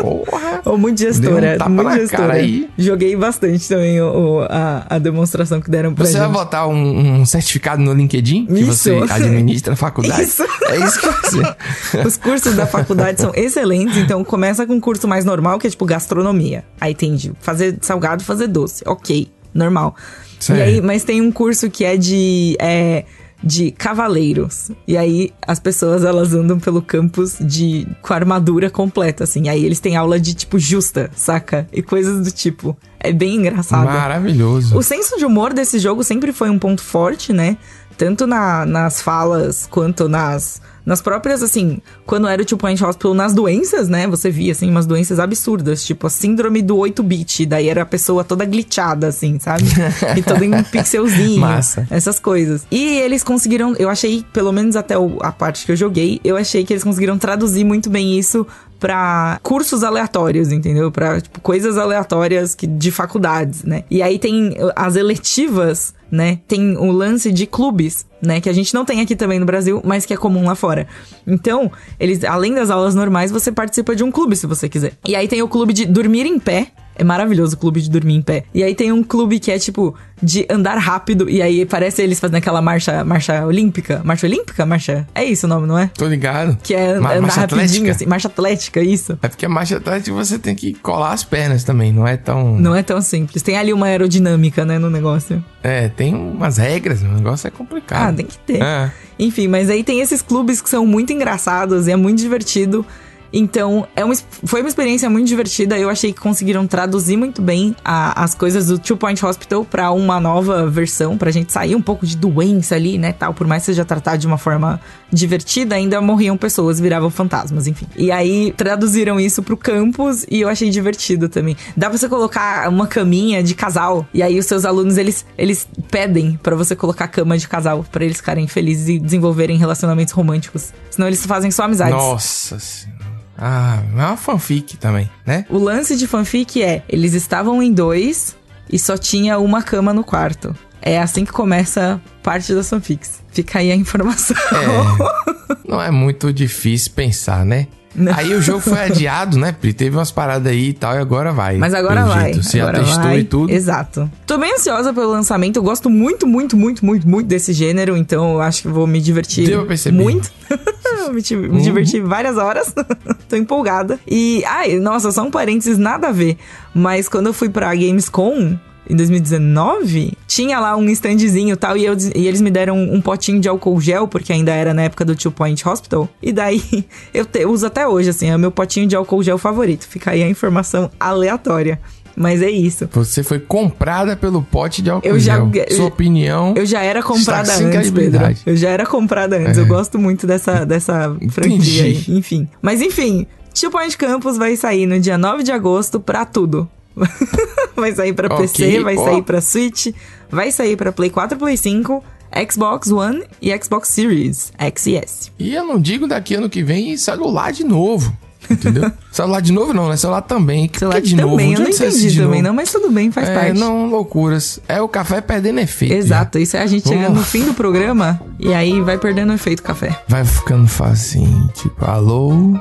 Porra. Ou muito gestora, um muito na gestora. aí. Joguei bastante também o, o- a, a demonstração que deram pra Você vai gente. botar um, um certificado no LinkedIn que Isso. você administra a faculdade? Isso. É isso que você. Os cursos da faculdade são excelentes, então começa com um curso mais normal, que é tipo gastronomia. Aí tem de fazer salgado, fazer doce. Ok, normal. Certo. E aí, mas tem um curso que é de. é, de cavaleiros. E aí as pessoas elas andam pelo campus de com a armadura completa, assim. Aí eles têm aula de tipo justa, saca? E coisas do tipo. É bem engraçado. Maravilhoso. O senso de humor desse jogo sempre foi um ponto forte, né? Tanto na- nas falas quanto nas, nas próprias, assim, quando era o Two Point Hospital, nas doenças, né? Você via, assim, umas doenças absurdas, tipo a síndrome do 8-bit, daí era a pessoa toda glitchada, assim, sabe? e toda em pixelzinho. Massa. Essas coisas. E eles conseguiram, eu achei, pelo menos até a parte que eu joguei, eu achei que eles conseguiram traduzir muito bem isso pra cursos aleatórios, entendeu? Pra, tipo, coisas aleatórias que, de faculdades, né? E aí tem as eletivas, né? Tem o lance de clubes, né? Que a gente não tem aqui também no Brasil, mas que é comum lá fora. Então, eles, além das aulas normais, você participa de um clube, se você quiser. E aí tem o clube de dormir em pé. É maravilhoso o clube de dormir em pé. E aí tem um clube que é tipo de andar rápido. E aí parece eles fazendo aquela marcha, marcha olímpica. Marcha olímpica? Marcha. É isso o nome, não é? Tô ligado. Que é Ma- andar marcha rapidinho, atlética? assim. Marcha atlética, isso. É porque a marcha atlética você tem que colar as pernas também, não é tão. Não é tão simples. Tem ali uma aerodinâmica, né, no negócio. É, tem umas regras, o negócio é complicado. Ah, tem que ter. É. Enfim, mas aí tem esses clubes que são muito engraçados e é muito divertido. Então, é uma, foi uma experiência muito divertida. Eu achei que conseguiram traduzir muito bem a- as coisas do Two Point Hospital pra uma nova versão, pra gente sair um pouco de doença ali, né, tal. Por mais que seja tratado de uma forma divertida, ainda morriam pessoas, viravam fantasmas, enfim. E aí, traduziram isso pro campus e eu achei divertido também. Dá pra você colocar uma caminha de casal, e aí os seus alunos, eles, eles pedem pra você colocar cama de casal, pra eles ficarem felizes e desenvolverem relacionamentos românticos. Senão eles fazem só amizades. Nossa senhora. Ah, é uma fanfic também, né? O lance de fanfic é: eles estavam em dois e só tinha uma cama no quarto. É assim que começa parte das fanfics. Fica aí a informação. É. Não é muito difícil pensar, né? Não. Aí o jogo foi adiado, né, Pri? Teve umas paradas aí e tal, e agora vai. Mas agora vai. jeito. Você agora já testou vai. e tudo. Exato. Tô bem ansiosa pelo lançamento. Eu gosto muito, muito, muito, muito, muito desse gênero. Então eu acho que vou me divertir Deu muito. Me, me Uhum. diverti várias horas. Tô empolgada. E, ai, nossa, só um parênteses, nada a ver. Mas quando eu fui pra Gamescom, em 2019, tinha lá um standzinho e tal, e, eu, e eles me deram um potinho de álcool gel, porque ainda era na época do Two Point Hospital. E daí eu, te- eu uso até hoje, assim, é o meu potinho de álcool gel favorito. Fica aí a informação aleatória. Mas é isso. Você foi comprada pelo pote de álcool Eu já- gel. eu- Sua opinião. Eu já era comprada antes, Pedro. Eu já era comprada antes. É. Eu gosto muito dessa, dessa franquia aí. Enfim. Mas enfim, Two Point Campus vai sair no dia 9 de agosto pra tudo. vai sair pra Ok, PC, vai ó. sair pra Switch, vai sair pra Play 4, Play 5, Xbox One e Xbox Series X e S. E eu não digo daqui ano que vem celular de novo. Entendeu? celular de novo não, né? Celular também. Que, Celular que de novo? também, eu Onde não entendi também, novo? não, mas tudo bem, faz é, parte. não, loucuras. É o café perdendo efeito. Exato, isso é a gente chegando no Vamos- fim do programa e aí vai perdendo o efeito café. Vai ficando facinho. Tipo, alô?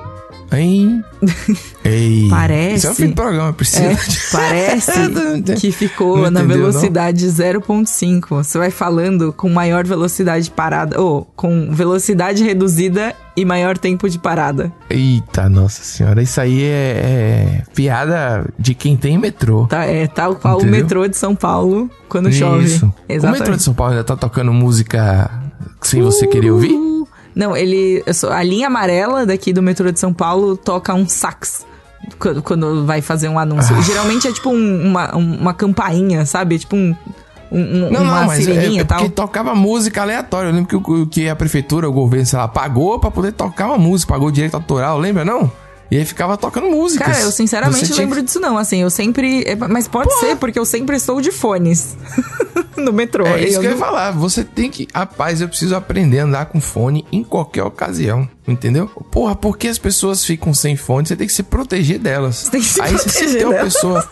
Hein? Ei. Parece. Isso é o fim do programa, Priscila. É, parece que ficou Não na entendeu, velocidade 0.5. Você vai falando com maior velocidade parada, ou com velocidade reduzida e maior tempo de parada. Eita, nossa senhora. Isso aí é, é piada de quem tem metrô. Tá, é tal qual o metrô de São Paulo quando chove. Isso. O metrô de São Paulo ainda tá tocando música sem você querer ouvir? Não, ele. A linha amarela daqui do metrô de São Paulo toca um sax. Quando, quando vai fazer um anúncio. Ah. Geralmente é tipo um- uma, uma campainha, sabe? É Tipo um. um- um- Não, uma não, mas é, sireninha é e tal. porque tocava música aleatória. Eu lembro que, que a prefeitura, o governo, sei lá, pagou pra poder tocar uma música, pagou direito autoral, lembra não? E aí ficava tocando músicas. Cara, eu sinceramente Você não lembro disso não, assim, eu sempre... é, Mas pode ser, porque eu sempre estou de fones no metrô. É isso eu que eu ia não- falar. Você tem que. Rapaz, eu preciso aprender a andar com fone em qualquer ocasião. Entendeu? Porra, porque as pessoas ficam sem fone, você tem que se proteger delas. tem que se Aí você proteger tem uma pessoa.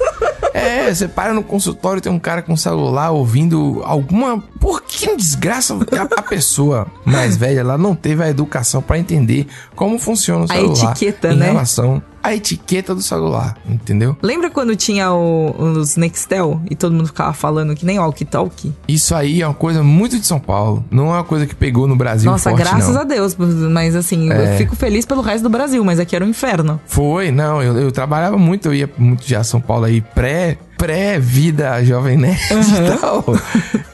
É, você para no consultório, tem um cara com celular ouvindo alguma. Por que desgraça? A, a pessoa mais velha, ela não teve a educação pra entender como funciona o A celular. etiqueta, em né? relação à etiqueta do celular, entendeu? Lembra quando tinha o- os Nextel e todo mundo ficava falando que nem walkie-talkie? Isso aí é uma coisa muito de São Paulo. Não é uma coisa que pegou no Brasil Nossa, forte, graças não. a Deus, mas assim, É. eu fico feliz pelo resto do Brasil, mas aqui era um inferno. Foi, não, eu, eu trabalhava muito, eu ia muito já a São Paulo aí, pré, pré-vida jovem nerd e tal.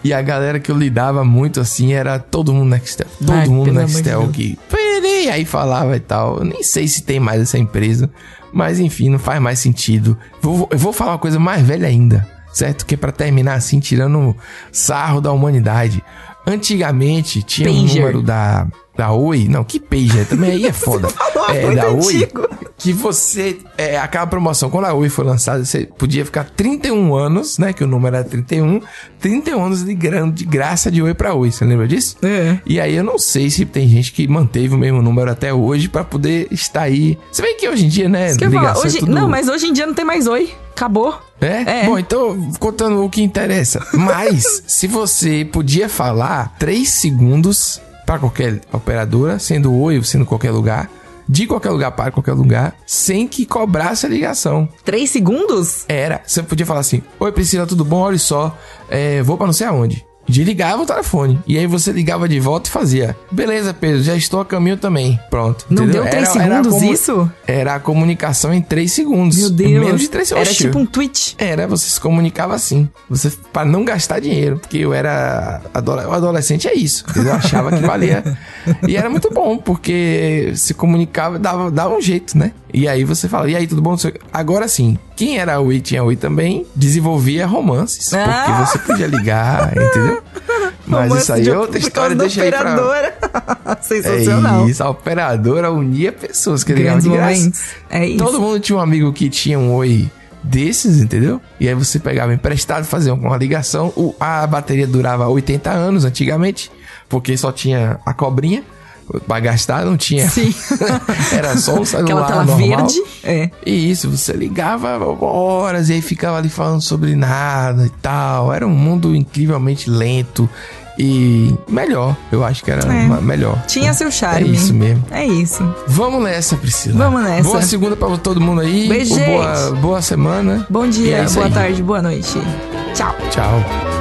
E a galera que eu lidava muito assim era todo mundo Nextel. Todo Ai, mundo Nextel que. Peraí, aí falava e tal. Eu nem sei se tem mais essa empresa. Mas enfim, não faz mais sentido. Vou, eu vou falar uma coisa mais velha ainda, certo? Que é pra terminar assim, tirando sarro da humanidade. Antigamente tinha um Pager. número da, da Oi. Não, que pager também aí é foda. é, da Oi antigo. que você. É, aquela promoção, quando a Oi foi lançada, você podia ficar 31 anos, né? Que o número era 31, 31 anos de, gra de graça de Oi pra Oi. Você lembra disso? É. E aí eu não sei se tem gente que manteve o mesmo número até hoje pra poder estar aí. Você vê que hoje em dia, né? Falar, ligação é hoje, tudo- Não, mas hoje em dia não tem mais oi. Acabou. é? É. Bom, então, contando o que interessa. Mas, se você podia falar 3 segundos pra qualquer operadora, sendo oi ou sendo qualquer lugar, de qualquer lugar para qualquer lugar, sem que cobrasse a ligação. Três segundos? Era. Você podia falar assim: Oi, Priscila, tudo bom? Olha só, é, vou pra não sei aonde. Desligava o telefone. E aí você ligava de volta e fazia. Beleza, Pedro, já estou a caminho também. Pronto. Não entendeu? deu três Era- era segundos como- isso? Era a comunicação em 3 segundos. Meu Deus. Menos de 3 segundos. Era tipo um tweet. Era, você se comunicava assim. Você, pra não gastar dinheiro. Porque eu era. Adolescente é isso. Eu achava que valia. e era muito bom, porque se comunicava, dava, dava um jeito, né? E aí você fala, e aí, tudo bom? Agora sim, quem era Oi tinha Oi também, desenvolvia romances. Ah. Porque você podia ligar, entendeu? Mas Romance isso aí é outra história, deixa aí pra. operadora. É Sensacional. isso, a operadora unia pessoas que ligavam de graça. É isso. Todo mundo tinha um amigo que tinha um oi desses, entendeu? E aí você pegava emprestado, fazia uma ligação. A bateria durava 80 anos antigamente, porque só tinha a cobrinha pra gastar, não tinha. Sim. Era só um celular Aquela tela normal. verde. É. E isso, você ligava horas e aí ficava ali falando sobre nada e tal. Era um mundo incrivelmente lento e melhor. Eu acho que era É. melhor. Tinha seu charme. É isso mesmo. É isso. Vamos nessa, Priscila. Vamos nessa. Boa segunda pra todo mundo aí. Beijo, boa, boa semana. Bom E dia, é boa aí. tarde, boa noite. Tchau. Tchau.